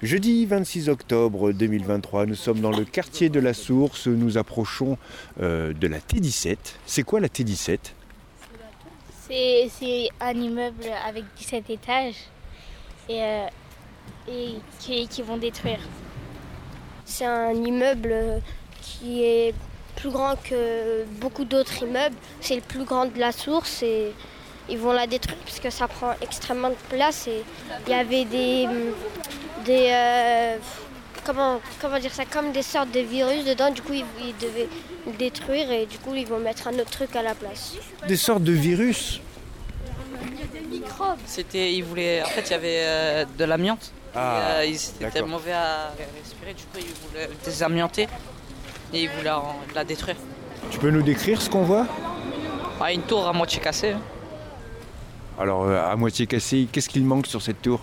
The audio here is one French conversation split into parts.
Jeudi 26 octobre 2023, nous sommes dans le quartier de la Source, nous approchons euh, de la T17. C'est quoi la T17 C'est c'est un immeuble avec 17 étages et, euh, et qui, qui vont détruire. C'est un immeuble qui est plus grand que beaucoup d'autres immeubles. C'est le plus grand de la source et ils vont la détruire parce que ça prend extrêmement de place. Et il y avait des, des euh, comment, comment dire ça, comme des sortes de virus dedans. Du coup, ils, ils devaient le détruire et du coup, ils vont mettre un autre truc à la place. Des sortes de virus C'était, ils voulaient, en fait, il y avait euh, de l'amiante. Ah, euh, ils étaient d'accord. mauvais à respirer, du coup, ils voulaient désamianter et ils voulaient en- la détruire. Tu peux nous décrire ce qu'on voit? Ah, une tour à moitié cassée, hein. Alors, euh, à moitié cassée, qu'est-ce qu'il manque sur cette tour?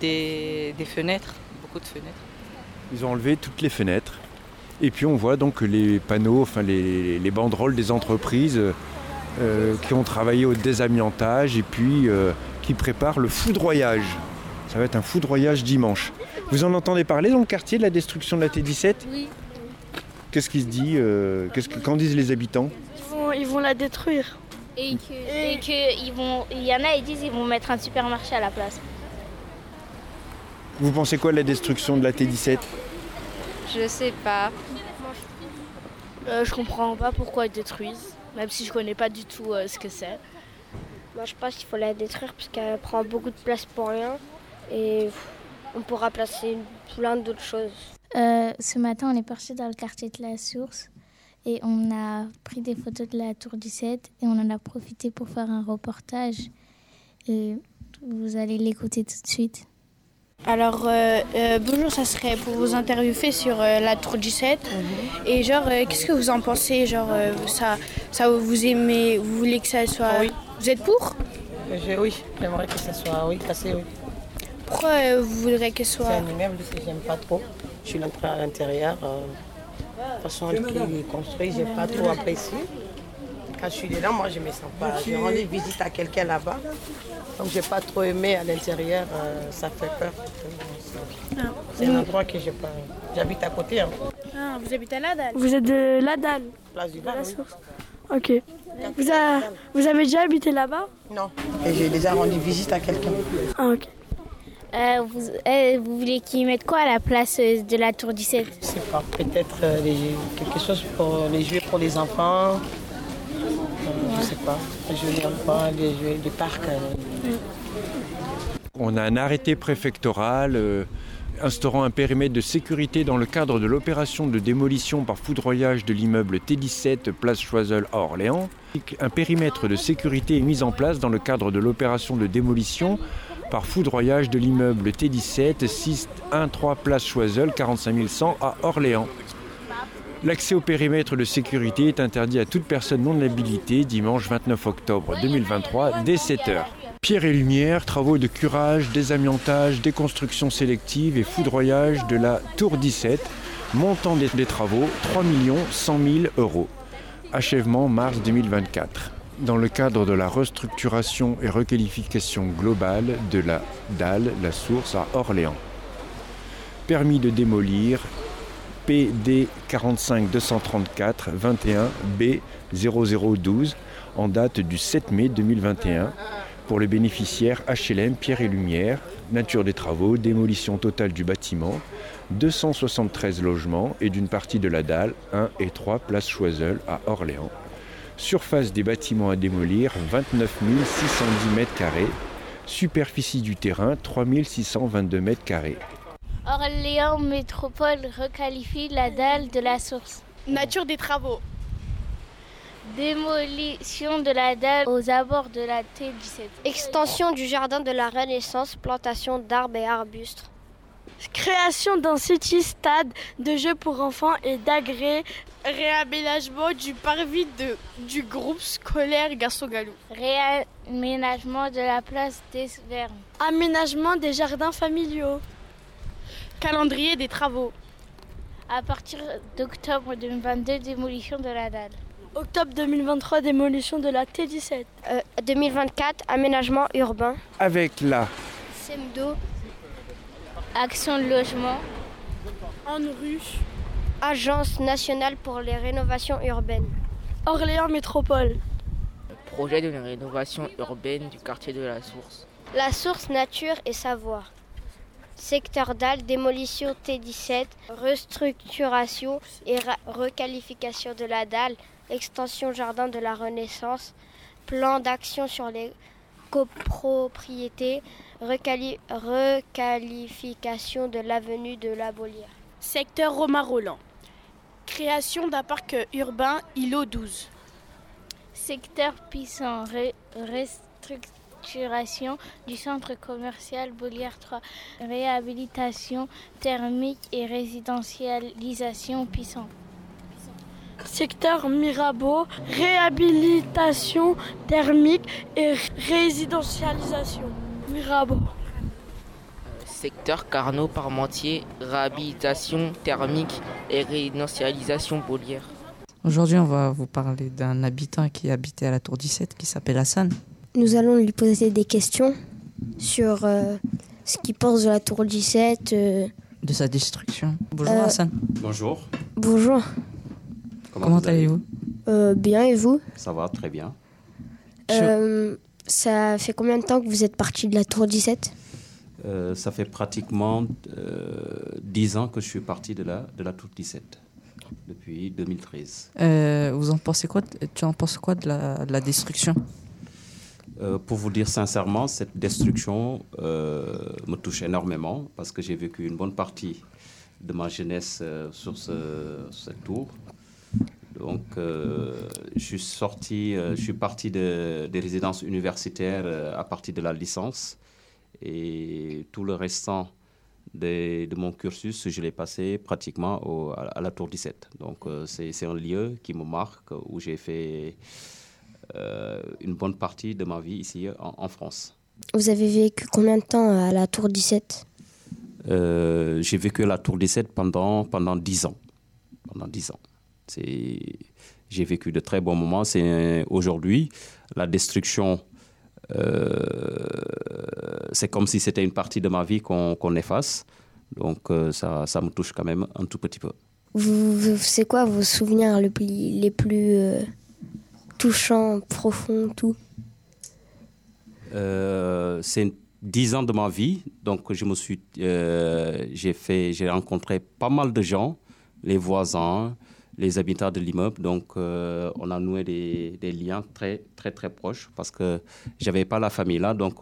Des, des fenêtres, beaucoup de fenêtres. Ils ont enlevé toutes les fenêtres. Et puis on voit donc les panneaux, enfin les, les banderoles des entreprises euh, qui ont travaillé au désamiantage et puis euh, qui préparent le foudroyage. Ça va être un foudroyage dimanche. Vous en entendez parler dans le quartier de la destruction de la T17 Oui. Qu'est-ce qui se dit euh, qu'est-ce que, Qu'en disent les habitants? Ils vont, ils vont la détruire. Et que, et que ils vont, il y en a, ils disent ils vont mettre un supermarché à la place. Vous pensez quoi de la destruction de la T17 Je sais pas. Euh, je comprends pas pourquoi ils détruisent, même si je connais pas du tout euh, ce que c'est. Moi, je pense qu'il faut la détruire parce qu'elle prend beaucoup de place pour rien et on pourra placer plein d'autres choses. Euh, ce matin, on est parti dans le quartier de la Source et on a pris des photos de la tour 17 et on en a profité pour faire un reportage. Et vous allez l'écouter tout de suite. Alors, euh, euh, bonjour, ça serait pour vous interviewer sur euh, la tour 17. Et genre, euh, qu'est-ce que vous en pensez Genre, euh, ça, ça vous aimez, vous voulez que ça soit... Oui. Vous êtes pour? Je- oui, j'aimerais que ça soit oui, cassé. Oui. Pourquoi euh, vous voudrez qu'elle C'est soit... un immeuble que j'aime pas trop. Je suis entrée à l'intérieur. euh, de toute façon, qui est construit, j'ai pas trop apprécié. Quand je suis dedans, moi, je me sens pas. J'ai rendu visite à quelqu'un là-bas. Donc, j'ai pas trop aimé à l'intérieur. euh, ça fait peur. C'est un endroit que j'ai pas. J'habite à côté, hein, Ah, vous habitez à Nadal Vous êtes de la dalle, place du Val. la oui. Ok. Vous, a- vous avez déjà habité là-bas? Non. Et j'ai déjà rendu visite à quelqu'un. Ah, ok. Euh, vous, euh, vous voulez qu'ils mettent quoi à la place de la tour 17 Je sais pas. Peut-être euh, quelque chose pour les jouets pour les enfants. Je sais pas. Jouets des enfants, les jouets du parc. euh, On a un arrêté préfectoral euh, instaurant un périmètre de sécurité dans le cadre de l'opération de démolition par foudroyage de l'immeuble T17 Place Choiseul à Orléans. Un périmètre de sécurité est mis en place dans le cadre de l'opération de démolition par foudroyage de l'immeuble T17 613 Place Choiseul 45 100 à Orléans. L'accès au périmètre de sécurité est interdit à toute personne non habilitée dimanche 29 octobre 2023 dès 7h. Pierre et lumière, travaux de curage, désamiantage, déconstruction sélective et foudroyage de la tour 17. Montant des, des travaux 3 100 000 euros. Achèvement mars 2024. Dans le cadre de la restructuration et requalification globale de la dalle, la source à Orléans. Permis de démolir PD 45 234 21 B 0012 en date du 7 mai 2021 pour les bénéficiaires HLM Pierre et Lumière, nature des travaux, démolition totale du bâtiment, 273 logements et d'une partie de la dalle 1 et 3 place Choiseul à Orléans. Surface des bâtiments à démolir 29 610 mètres carrés. Superficie du terrain 3622 mètres carrés. Orléans Métropole requalifie la dalle de la source. Nature des travaux. Démolition de la dalle aux abords de la T17. Extension du jardin de la Renaissance, plantation d'arbres et arbustes. Création d'un city stade de jeux pour enfants et d'agrès Réaménagement du parvis de, du groupe scolaire Garçon Galou. Réaménagement de la place des Vernes. Aménagement des jardins familiaux. Calendrier des travaux. À partir d'octobre 2022, démolition de la dalle. Octobre 2023, démolition de la T17. Euh, 2024, aménagement urbain. Avec la SEMDO, Action de logement. En rue. Agence nationale pour les rénovations urbaines. Orléans Métropole. Projet de rénovation urbaine du quartier de la Source. La source nature et savoir. Secteur dalle, démolition T17, restructuration et requalification de la dalle, extension jardin de la Renaissance, plan d'action sur les copropriétés, requalification de l'avenue de la Bolière. Secteur Romain Roland. Création d'un parc urbain îlot 12. Secteur Pissant, restructuration du centre commercial Bolière 3, réhabilitation thermique et résidentialisation Pissant. Secteur Mirabeau, réhabilitation thermique et résidentialisation. Mirabeau. Secteur Carnot Parmentier, réhabilitation thermique et résidentialisation Bolière. Aujourd'hui, on va vous parler d'un habitant qui habitait à la tour 17 qui s'appelle Hassan. Nous allons lui poser des questions sur euh, ce qu'il pense de la tour 17. euh. De sa destruction. Bonjour Euh, Hassan. Bonjour. Bonjour. Comment allez allez-vous Euh, bien et vous? Ça va très bien. Euh, Ça fait combien de temps que vous êtes parti de la tour 17 Euh, ça fait pratiquement euh, 10 ans que je suis parti de la, de la Tour 17, depuis 2013. Euh, Vous en pensez quoi Tu en penses quoi de la, de la destruction? Euh, pour vous dire sincèrement, cette destruction euh, me touche énormément parce que j'ai vécu une bonne partie de ma jeunesse euh, sur, ce- sur cette tour. Donc, je suis sorti, je suis parti de- des résidences universitaires à partir de la licence et tout le restant de, mon cursus, je l'ai passé pratiquement à, à la Tour 17. Donc, c'est un lieu qui me marque où j'ai fait une bonne partie de ma vie ici en, en France. Vous avez vécu combien de temps à la tour 17 Euh, j'ai vécu à la Tour 17 pendant, pendant 10 ans. Pendant 10 ans. C'est- J'ai vécu de très bons moments. C'est aujourd'hui la destruction. euh, c'est comme si c'était une partie de ma vie qu'on efface. Donc euh, ça, ça me touche quand même un tout petit peu. C'est quoi vos souvenirs plus- les plus euh, touchants, profonds, tout Euh, c'est 10 ans de ma vie, donc je me suis, euh, j'ai fait, j'ai rencontré pas mal de gens, les voisins, les habitants de l'immeuble, donc euh, on a noué des, liens très très très proches parce que j'avais pas la famille là, donc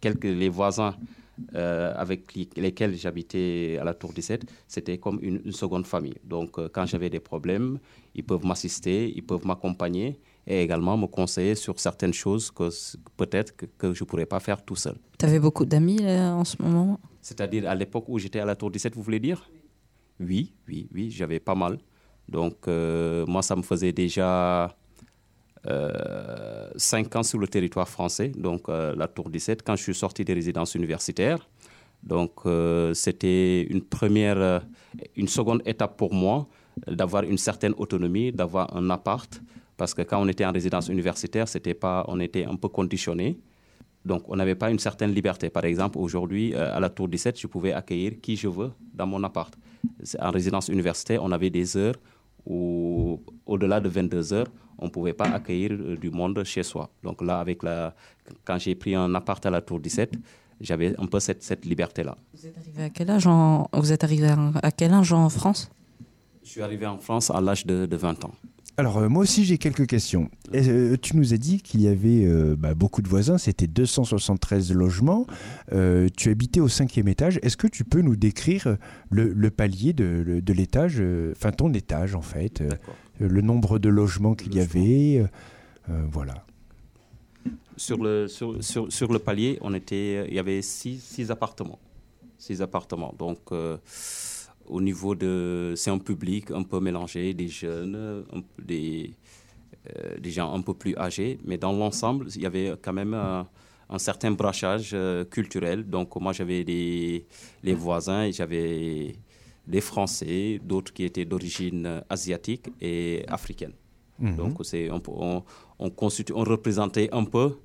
quelques les voisins avec lesquels j'habitais à la Tour 17, c'était comme une, seconde famille. Donc quand j'avais des problèmes, ils peuvent m'assister, ils peuvent m'accompagner et également me conseiller sur certaines choses que peut-être que, que je ne pourrais pas faire tout seul. Tu avais beaucoup d'amis en ce moment? C'est-à-dire à l'époque où j'étais à la Tour 17, vous voulez dire? Oui, oui, oui, j'avais pas mal. Donc euh, moi, ça me faisait déjà euh, cinq ans sur le territoire français, donc euh, la Tour 17, quand je suis sorti des résidences universitaires. Donc euh, c'était une première, une seconde étape pour moi d'avoir une certaine autonomie, d'avoir un appart, parce que quand on était en résidence universitaire, c'était pas, on était un peu conditionné. Donc, on n'avait pas une certaine liberté. Par exemple, aujourd'hui, euh, à la Tour 17, je pouvais accueillir qui je veux dans mon appart. En résidence universitaire, on avait des heures où, au-delà de 22 heures, on ne pouvait pas accueillir euh, du monde chez soi. Donc là, avec la, quand j'ai pris un appart à la Tour 17, j'avais un peu cette, cette liberté-là. Vous êtes arrivé à quel âge en, vous êtes arrivé à quel âge en France? Je suis arrivé en France à l'âge de, de 20 ans. Alors euh, moi aussi j'ai quelques questions. Euh, tu nous as dit qu'il y avait euh, bah, beaucoup de voisins, c'était 273 logements. Euh, tu habitais au cinquième étage. Est-ce que tu peux nous décrire le, le palier de, de l'étage, euh, enfin ton étage en fait, euh, le nombre de logements qu'il y avait, voilà. Sur le, sur, sur, sur le palier, on était, il y avait six, six appartements. Six appartements. Donc, euh, au niveau de. C'est un public un peu mélangé, des jeunes, des, euh, des gens un peu plus âgés. Mais dans l'ensemble, il y avait quand même un certain brachage culturel. Donc, moi, j'avais les, les voisins et j'avais des Français, d'autres qui étaient d'origine asiatique et africaine. Mhm. Donc, c'est, on, on, on, on représentait un peu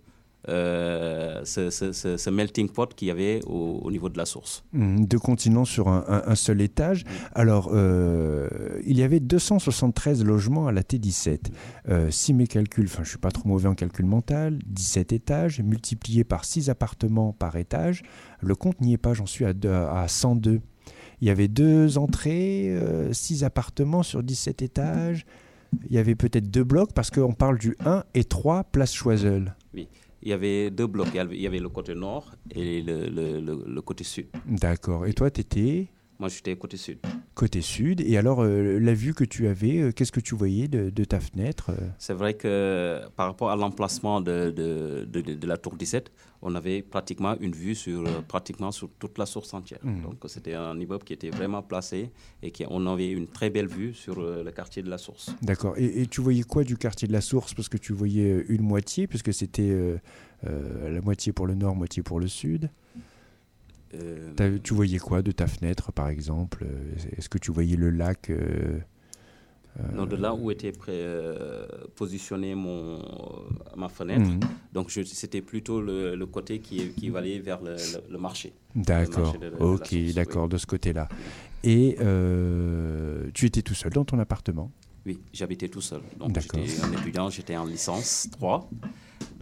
euh, ce, ce, melting pot qu'il y avait au, niveau de la source. Mhm. deux continents sur un, seul étage. Alors, euh, il y avait 273 logements à la T17. Euh, si mes calculs, enfin je ne suis pas trop mauvais en calcul mental, 17 étages multiplié par 6 appartements par étage, le compte n'y est pas, j'en suis à, à 102. Il y avait deux entrées, six appartements sur 17 étages. Il y avait peut-être deux blocs parce qu'on parle du 1 et 3 Place Choiseul. Oui il y avait deux blocs. Il y avait le côté nord et le, côté sud. D'accord. Et toi, tu Moi, j'étais côté sud. Côté sud. Et alors, euh, la vue que tu avais, euh, qu'est-ce que tu voyais de, de ta fenêtre euh? C'est vrai que par rapport à l'emplacement de, de, de, la tour 17, on avait pratiquement une vue sur, pratiquement sur toute la source entière. Hmm. Donc, c'était un immeuble qui était vraiment placé et qui, on avait une très belle vue sur le quartier de la source. D'accord. Et, tu voyais quoi du quartier de la source? Parce que tu voyais une moitié, puisque c'était la moitié pour le nord, moitié pour le sud. Euh, tu voyais quoi de ta fenêtre, par exemple Est-ce que tu voyais le lac euh, non, de là où était positionné mon, ma fenêtre. Mhm. Donc, c'était plutôt le, côté qui, qui allait vers le, marché. D'accord. Ok, d'accord, de ce côté-là. Et euh, tu étais tout seul dans ton appartement? Oui, j'habitais tout seul. Donc, j'étais un étudiant, j'étais en licence 3.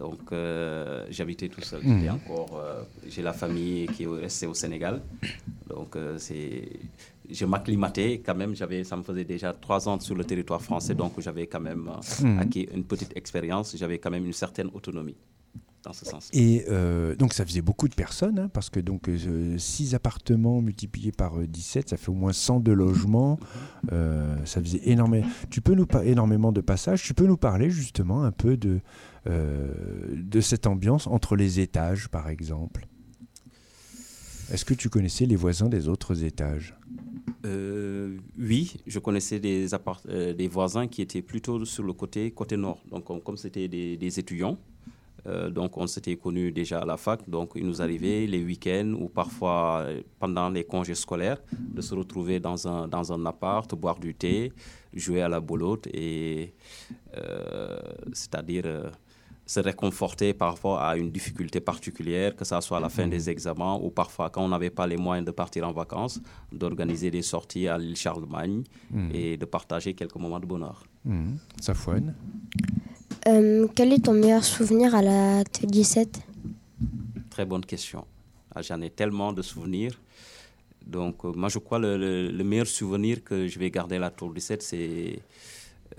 Donc, euh, j'habitais tout seul. Mmh. encore, euh, j'ai la famille qui est restée au Sénégal. Donc, euh, c'est, je m'acclimatais quand même. J'avais, ça me faisait déjà trois ans sur le territoire français, donc j'avais quand même mmh. acquis une petite expérience. J'avais quand même une certaine autonomie. Dans ce sens. Et donc ça faisait beaucoup de personnes, hein, parce que donc 6 appartements multipliés par 17, ça fait au moins 102 logements. ça faisait énormément. Tu peux nous énormément de passages. Tu peux nous parler justement un peu de euh, de cette ambiance entre les étages, par exemple Est-ce que tu connaissais les voisins des autres étages? Euh, oui, je connaissais des, euh, des voisins qui étaient plutôt sur le côté, côté nord. Donc, comme c'était des, étudiants, donc on s'était connus déjà à la fac. Donc, il nous arrivait les week-ends ou parfois pendant les congés scolaires de se retrouver dans un, dans un appart, boire du thé, jouer à la bolotte et c'est-à-dire se réconforter par rapport à une difficulté particulière, que ce soit à la fin des examens ou parfois quand on n'avait pas les moyens de partir en vacances, d'organiser des sorties à l'île Charlemagne hmm. et de partager quelques moments de bonheur. Mmh. Safouane euh, Quel est ton meilleur souvenir à la T17 Très bonne question. Ah, j'en ai tellement de souvenirs. Donc, euh, moi, je crois que le, le, meilleur souvenir que je vais garder à la Tour 17, c'est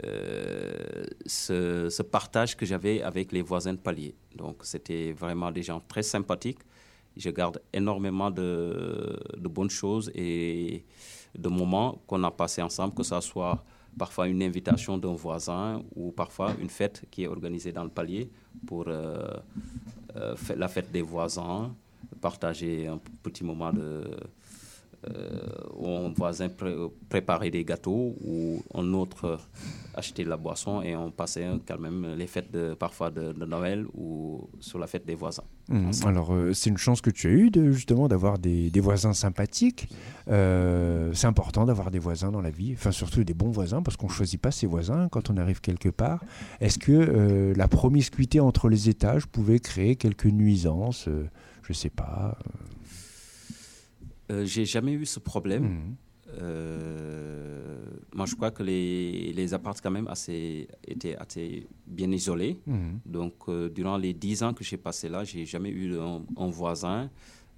euh, ce, partage que j'avais avec les voisins de palier. Donc c'était vraiment des gens très sympathiques. Je garde énormément de, bonnes choses et de moments qu'on a passés ensemble, que ce soit parfois une invitation d'un voisin ou parfois une fête qui est organisée dans le palier pour euh, euh, la fête des voisins, partager un petit moment de, où un voisin préparait des gâteaux ou un autre acheter la boisson et on passait quand même les fêtes de, parfois de, Noël ou sur la fête des voisins. Mmh. Alors euh, c'est une chance que tu as eue de, justement d'avoir des, des, voisins sympathiques. Euh, c'est important d'avoir des voisins dans la vie, enfin surtout des bons voisins parce qu'on ne choisit pas ses voisins quand on arrive quelque part. Est-ce que euh, la promiscuité entre les étages pouvait créer quelques nuisances? Je ne sais pas. J'ai jamais eu ce problème. Mmh. Euh, moi, je crois que les, les appartements quand même assez, étaient assez bien isolés. Mhm. Donc, euh, durant les dix ans que j'ai passé là, j'ai jamais eu un, voisin.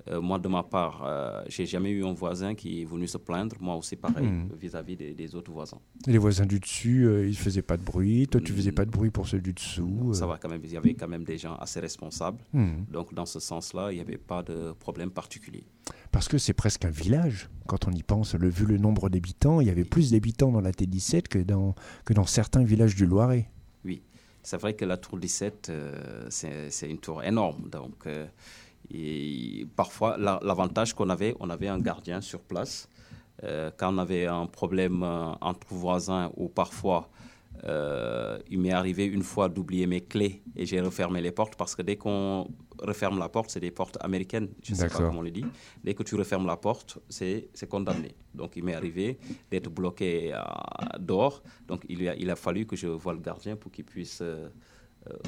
Euh, moi, de ma part, j'ai jamais eu un voisin qui est venu se plaindre. Moi aussi, pareil, mhm. vis-à-vis des, autres voisins. les voisins du dessus, ils faisaient pas de bruit. Toi, tu faisais pas de bruit pour ceux du dessous. Ça va quand même. Il y avait quand même des gens assez responsables. Mhm. Donc, dans ce sens-là, il n'y avait pas de problème particulier parce que c'est presque un village. Quand on y pense, le, vu le nombre d'habitants, il y avait plus d'habitants dans la T17 que dans, que dans certains villages du Loiret. Oui, c'est vrai que la tour 17, euh, c'est une tour énorme. Donc, euh, et parfois, l'avantage qu'on avait, on avait un gardien sur place. Euh, quand on avait un problème euh, entre voisins ou parfois euh, il m'est arrivé une fois d'oublier mes clés et j'ai refermé les portes parce que dès qu'on referme la porte, c'est des portes américaines, je ne sais pas comment on le dit. Dès que tu refermes la porte, c'est condamné. Donc il m'est arrivé d'être bloqué dehors. Donc il a, il a fallu que je voie le gardien pour qu'il puisse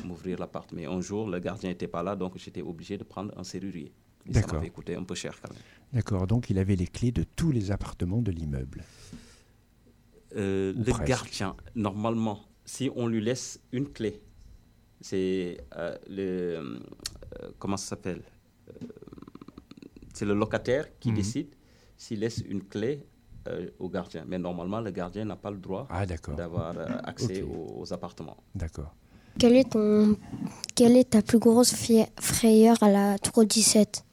m'ouvrir la porte. Mais un jour, le gardien n'était pas là, donc j'étais obligé de prendre un serrurier. ça m'avait coûté un peu cher quand même. D'accord, donc il avait les clés de tous les appartements de l'immeuble. Euh, le gardien, normalement, si on lui laisse une clé, c'est euh, le. Euh, comment ça s'appelle C'est le locataire qui mhm. décide s'il laisse une clé au gardien. Mais normalement, le gardien n'a pas le droit ah, d'avoir accès aux, appartements. D'accord. Quelle est, ton, quelle est ta plus grosse frayeur à la tour 17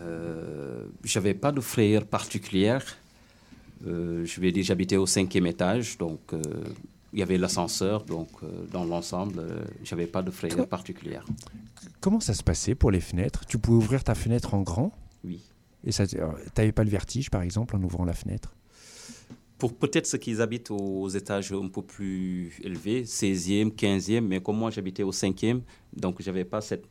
euh, J'avais pas de frayeur particulière. Euh, je vais dire, j'habitais au cinquième étage, donc euh, il y avait l'ascenseur, donc euh, dans l'ensemble, j'avais pas de frayeur particulière. Comment ça se passait pour les fenêtres? Tu pouvais ouvrir ta fenêtre en grand? Oui. Et tu n'avais pas le vertige, par exemple, en ouvrant la fenêtre? Pour peut-être ceux qui habitent aux étages un peu plus élevés, 16e, 15e, mais comme moi j'habitais au 5e, donc je n'avais pas cette,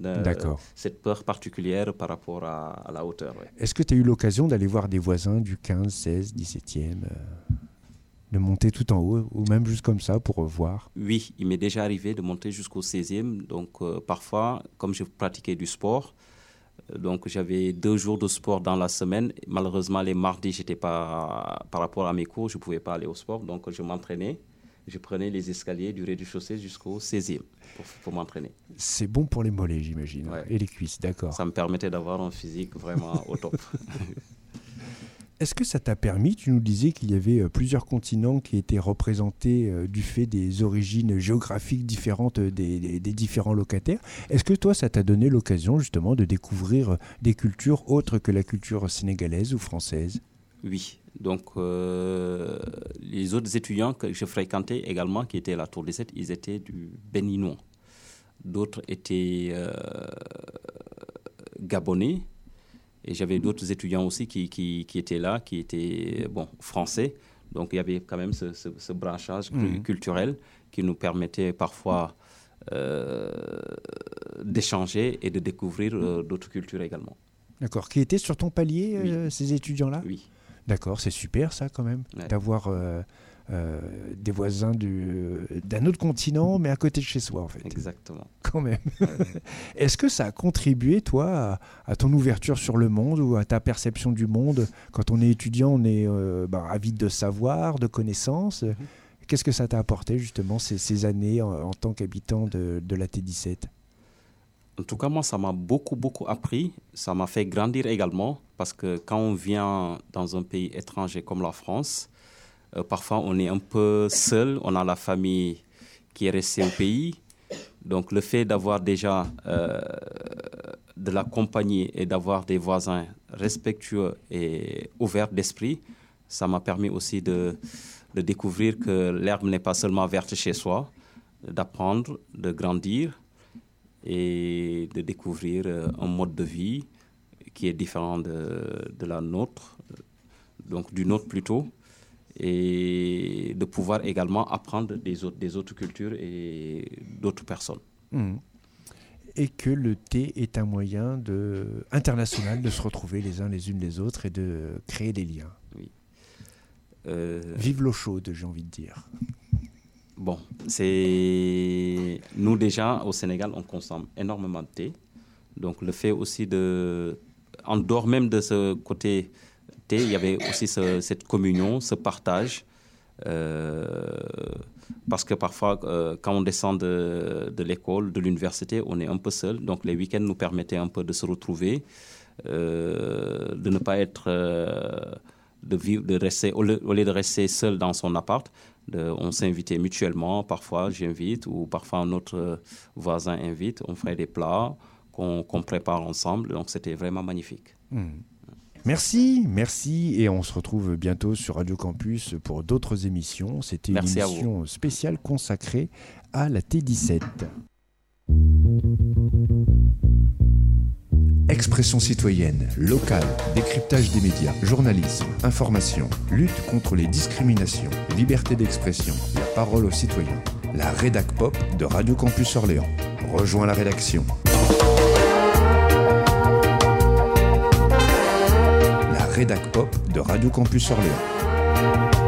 cette peur particulière par rapport à, la hauteur. Est-ce que tu as eu l'occasion d'aller voir des voisins du 15, 16, 17e de monter tout en haut, ou même juste comme ça pour voir? Oui, il m'est déjà arrivé de monter jusqu'au 16e. Donc euh, parfois, comme je pratiquais du sport, euh, donc j'avais deux jours de sport dans la semaine. Malheureusement, les mardis, j'étais pas par rapport à mes cours, je pouvais pas aller au sport. Donc je m'entraînais. Je prenais les escaliers du rez-de-chaussée jusqu'au 16e pour, m'entraîner. C'est bon pour les mollets, j'imagine, et les cuisses, d'accord. Ça me permettait d'avoir un physique vraiment au top. Est-ce que ça t'a permis, tu nous disais qu'il y avait euh, plusieurs continents qui étaient représentés euh, du fait des origines géographiques différentes euh, des, différents locataires? Est-ce que toi, ça t'a donné l'occasion justement de découvrir des cultures autres que la culture sénégalaise ou française? Oui. Donc, les autres étudiants que je fréquentais également, qui étaient à la Tour des Sept, ils étaient du béninois. D'autres étaient gabonais et j'avais d'autres étudiants aussi qui, qui, qui, étaient là, qui étaient bon, français. Donc il y avait quand même ce, ce, branchage mhm. culturel qui nous permettait parfois euh, d'échanger et de découvrir euh, d'autres cultures également. D'accord. Qui étaient sur ton palier, euh, ces étudiants-là? Oui. D'accord, c'est super ça quand même, d'avoir des voisins d'un autre continent, mais à côté de chez soi, en fait. Exactement. Quand même. Est-ce que ça a contribué, toi, à, ton ouverture sur le monde ou à ta perception du monde Quand on est étudiant, on est euh, bah, avide de savoir, de connaissances. Mhm. Qu'est-ce que ça t'a apporté, justement, ces, années en, tant qu'habitant de, de la T17 en tout cas, moi, ça m'a beaucoup, beaucoup appris. Ça m'a fait grandir également parce que quand on vient dans un pays étranger comme la France, euh, parfois, on est un peu seul. On a la famille qui est restée au pays. Donc, le fait d'avoir déjà euh, de la compagnie et d'avoir des voisins respectueux et ouverts d'esprit, ça m'a permis aussi de, découvrir que l'herbe n'est pas seulement verte chez soi, d'apprendre, de grandir et de découvrir euh, un mode de vie qui est différent de la nôtre, donc du nôtre plutôt et de pouvoir également apprendre des autres, des autres cultures et d'autres personnes. Mmh. Et que le thé est un moyen de, international de se retrouver les uns les unes les autres et de créer des liens. Oui. Euh, Vive l'eau chaude, j'ai envie de dire. Bon, c'est. Nous, déjà, au Sénégal, on consomme énormément de thé. Donc, le fait aussi de. En dehors même de ce côté il y avait aussi cette communion, ce partage. Euh, parce que parfois, euh, quand on descend de, l'école, de l'université, on est un peu seul. Donc les week-ends nous permettaient un peu de se retrouver, euh, de ne pas être, de, vivre, de rester, au lieu, de rester seul dans son appart, on s'invitait mutuellement. Parfois, j'invite ou parfois un autre voisin invite. On ferait des plats qu'on prépare ensemble. Donc c'était vraiment magnifique. Mmh. Merci, merci, et on se retrouve bientôt sur Radio Campus pour d'autres émissions. C'était une émission spéciale consacrée à la T17. Expression citoyenne, locale, décryptage des médias, journalisme, information, lutte contre les discriminations, liberté d'expression, la parole aux citoyens. La rédac pop de Radio Campus Orléans. Rejoins la rédaction. Rédac pop de Radio Campus Orléans.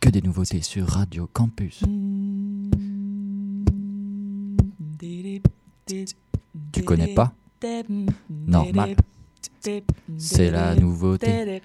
que des nouveautés sur Radio Campus. Tu connais pas? Normal. C'est la nouveauté.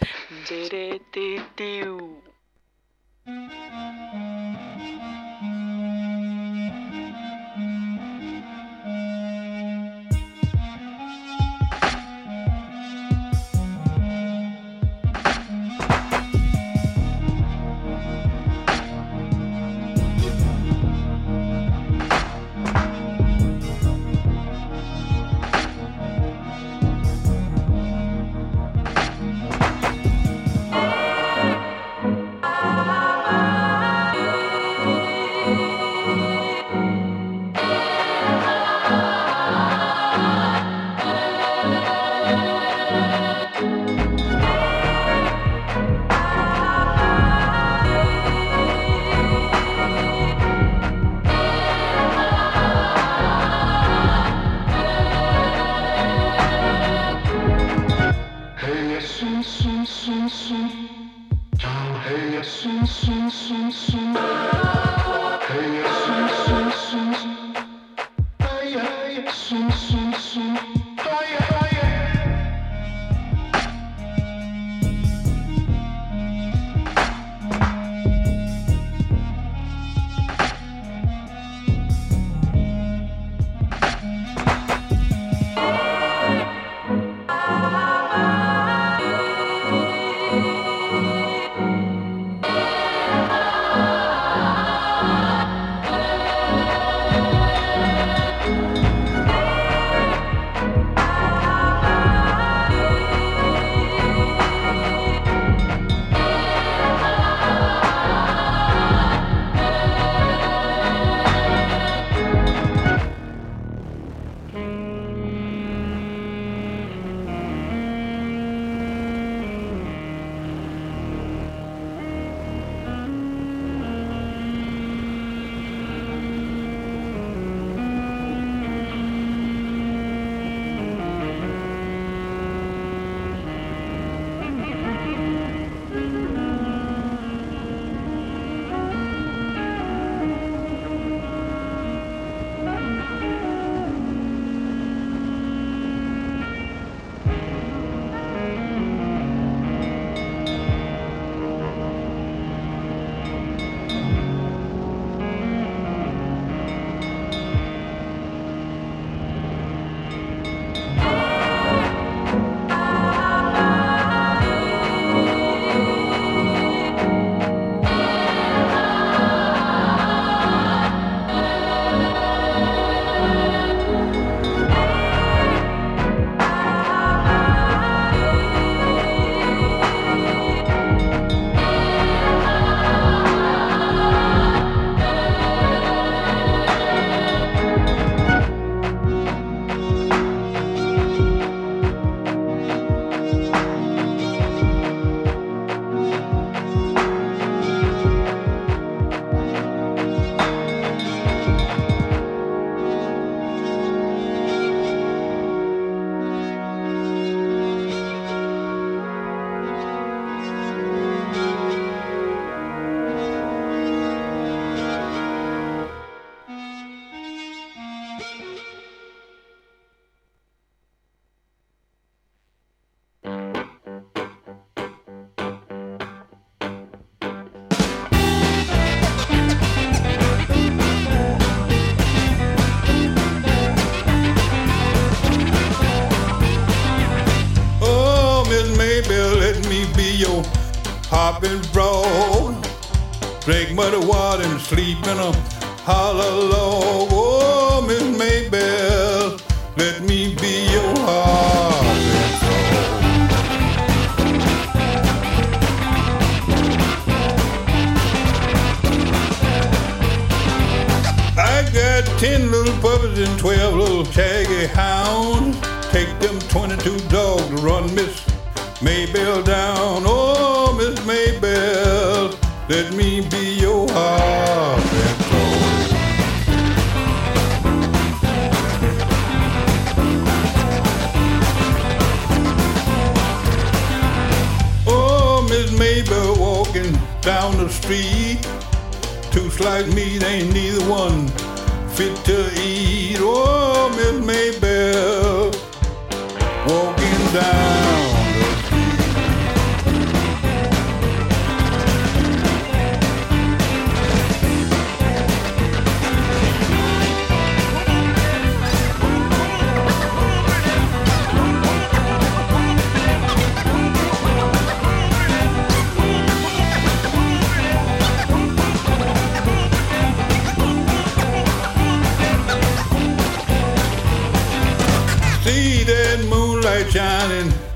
sleeping on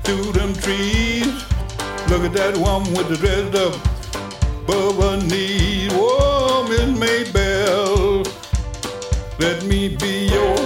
through them trees. Look at that one with the dressed up Bubba her knees. Whoa, Miss Maybell, let me be your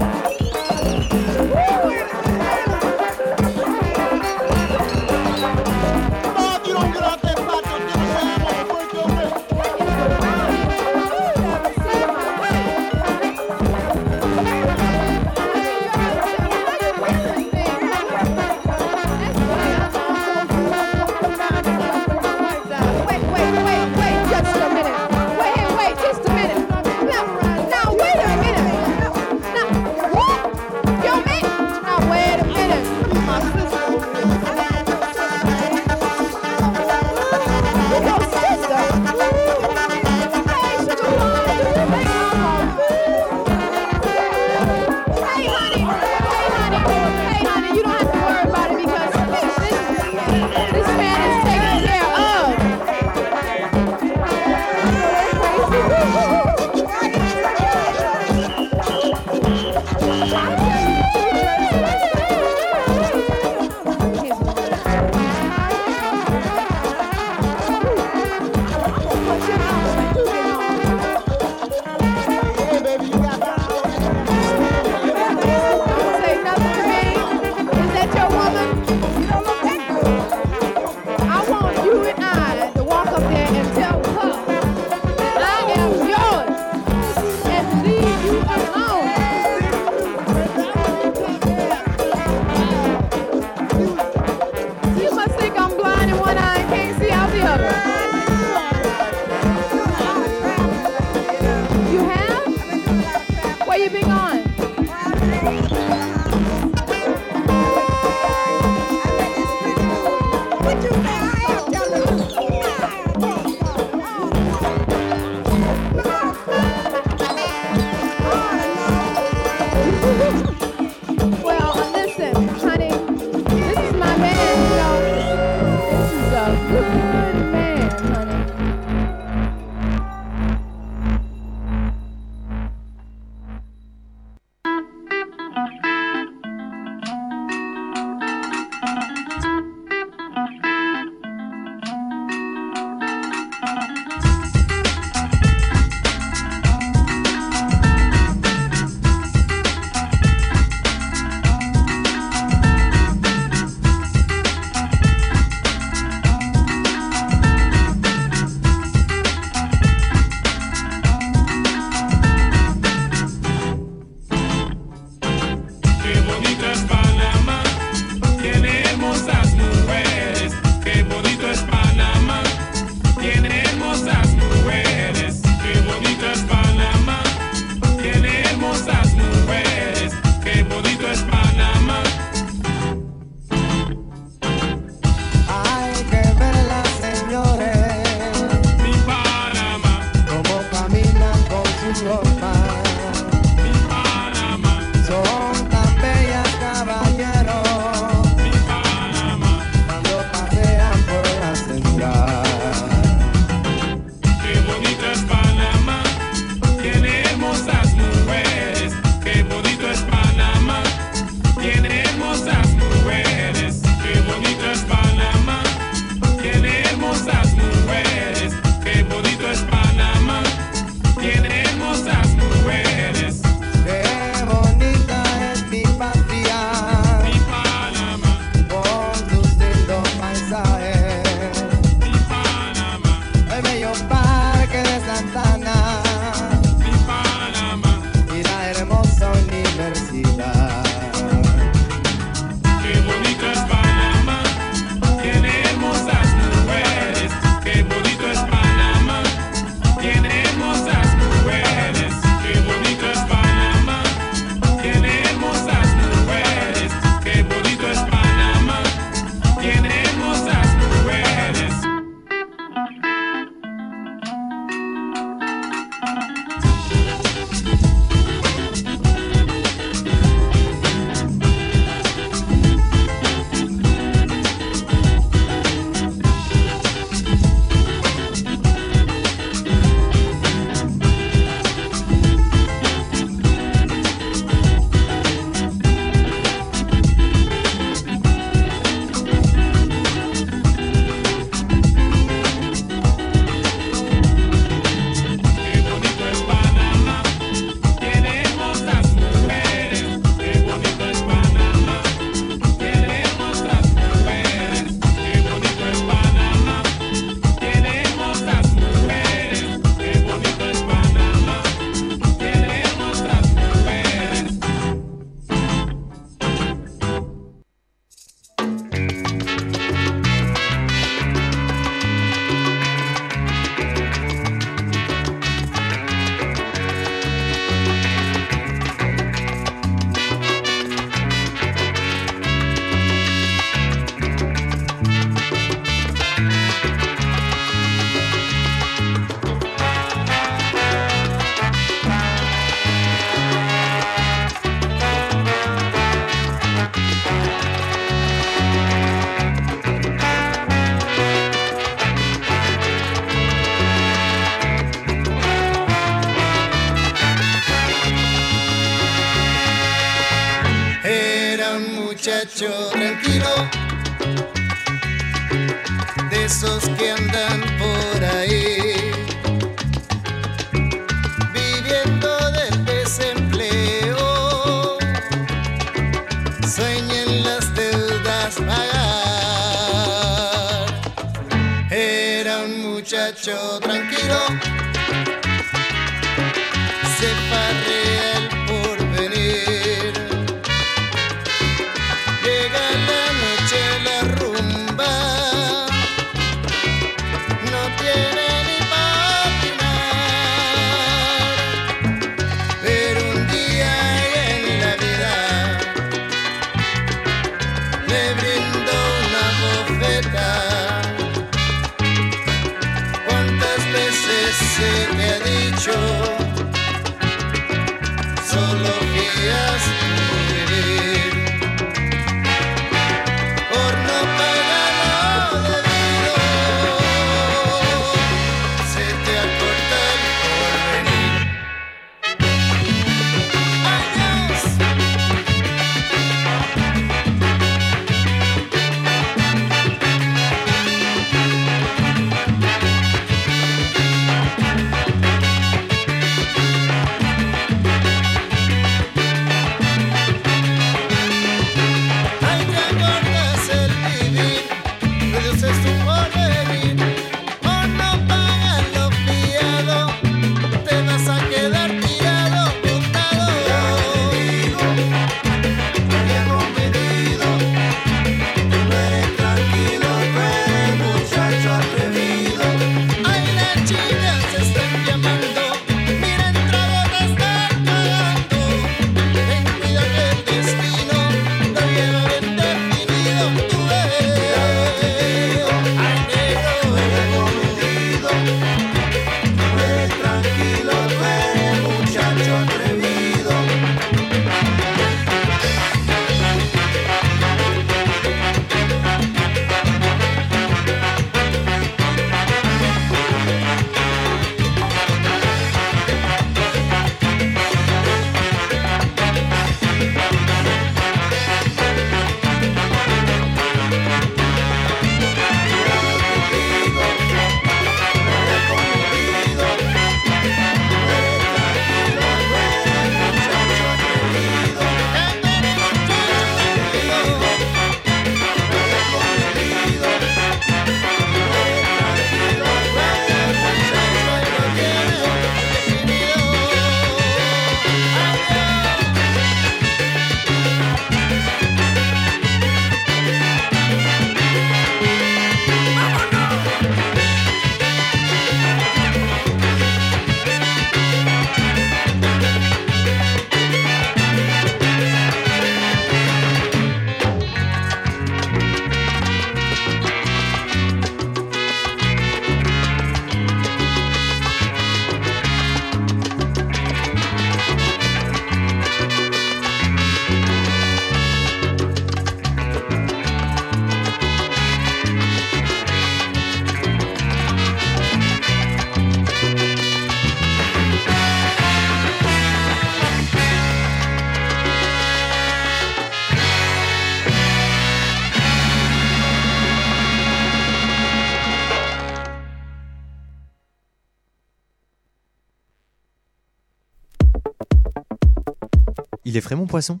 poisson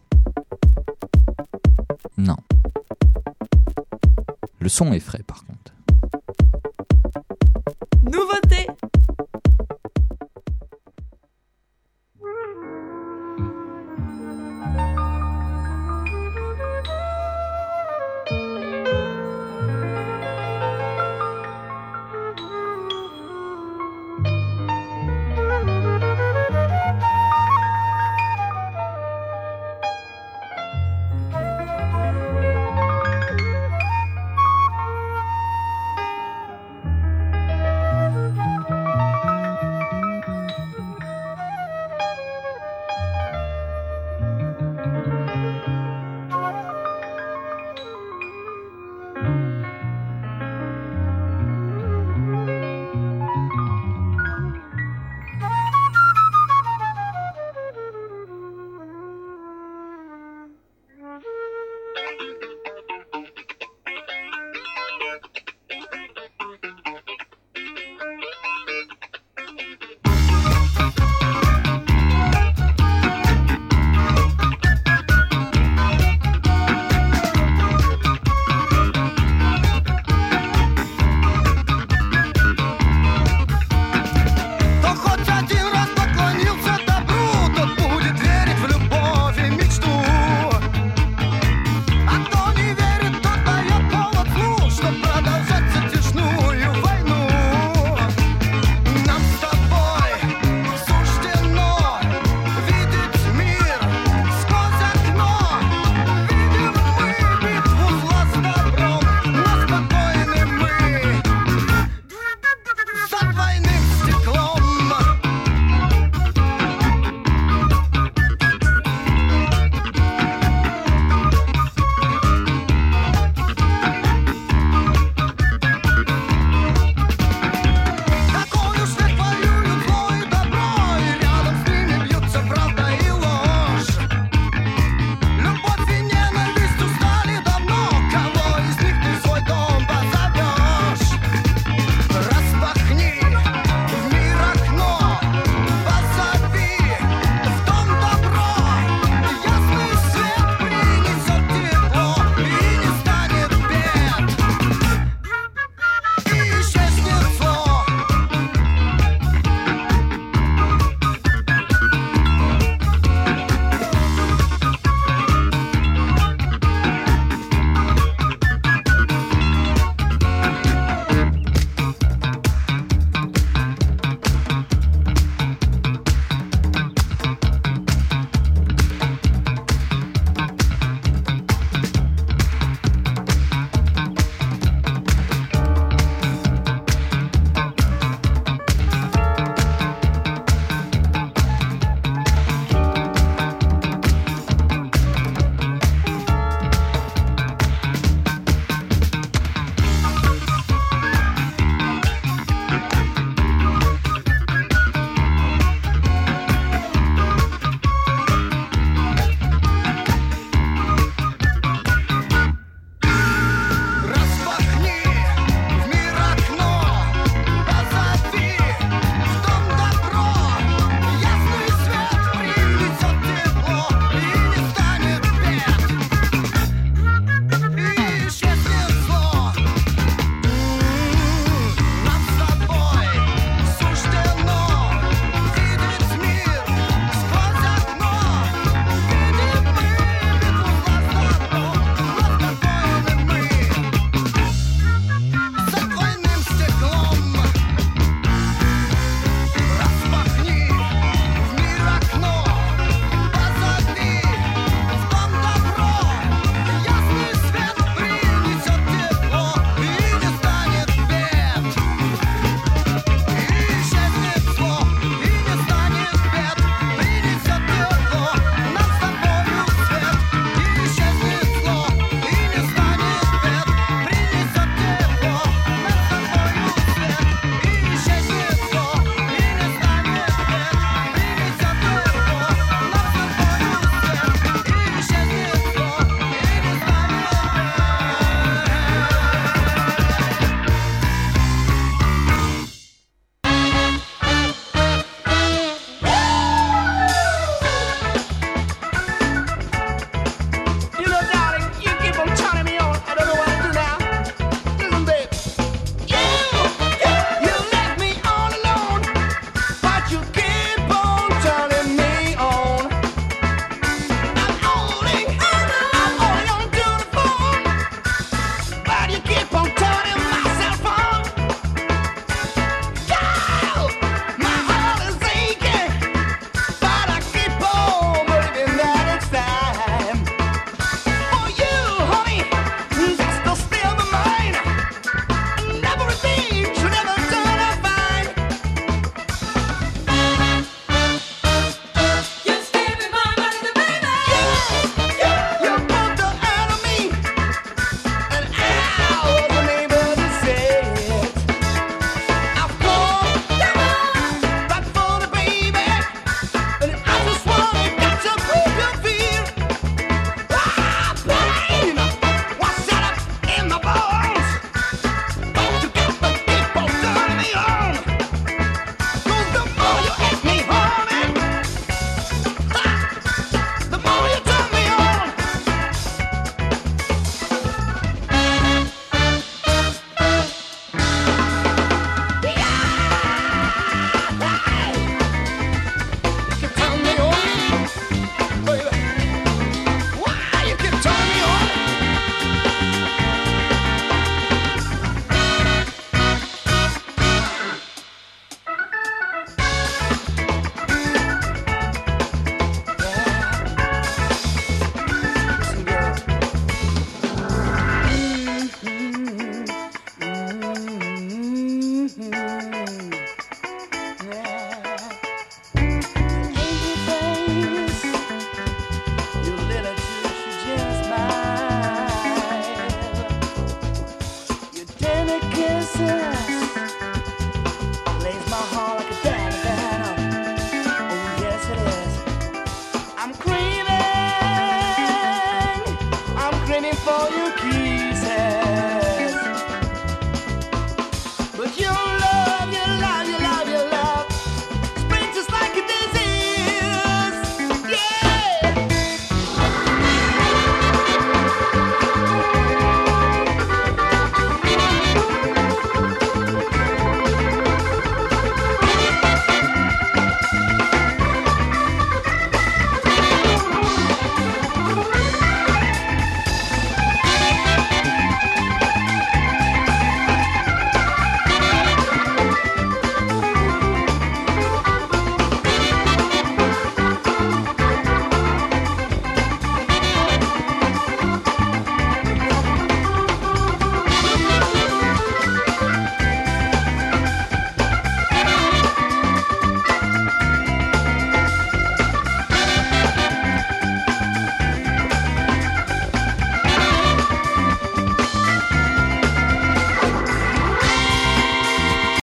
Non. Le son est frais par contre.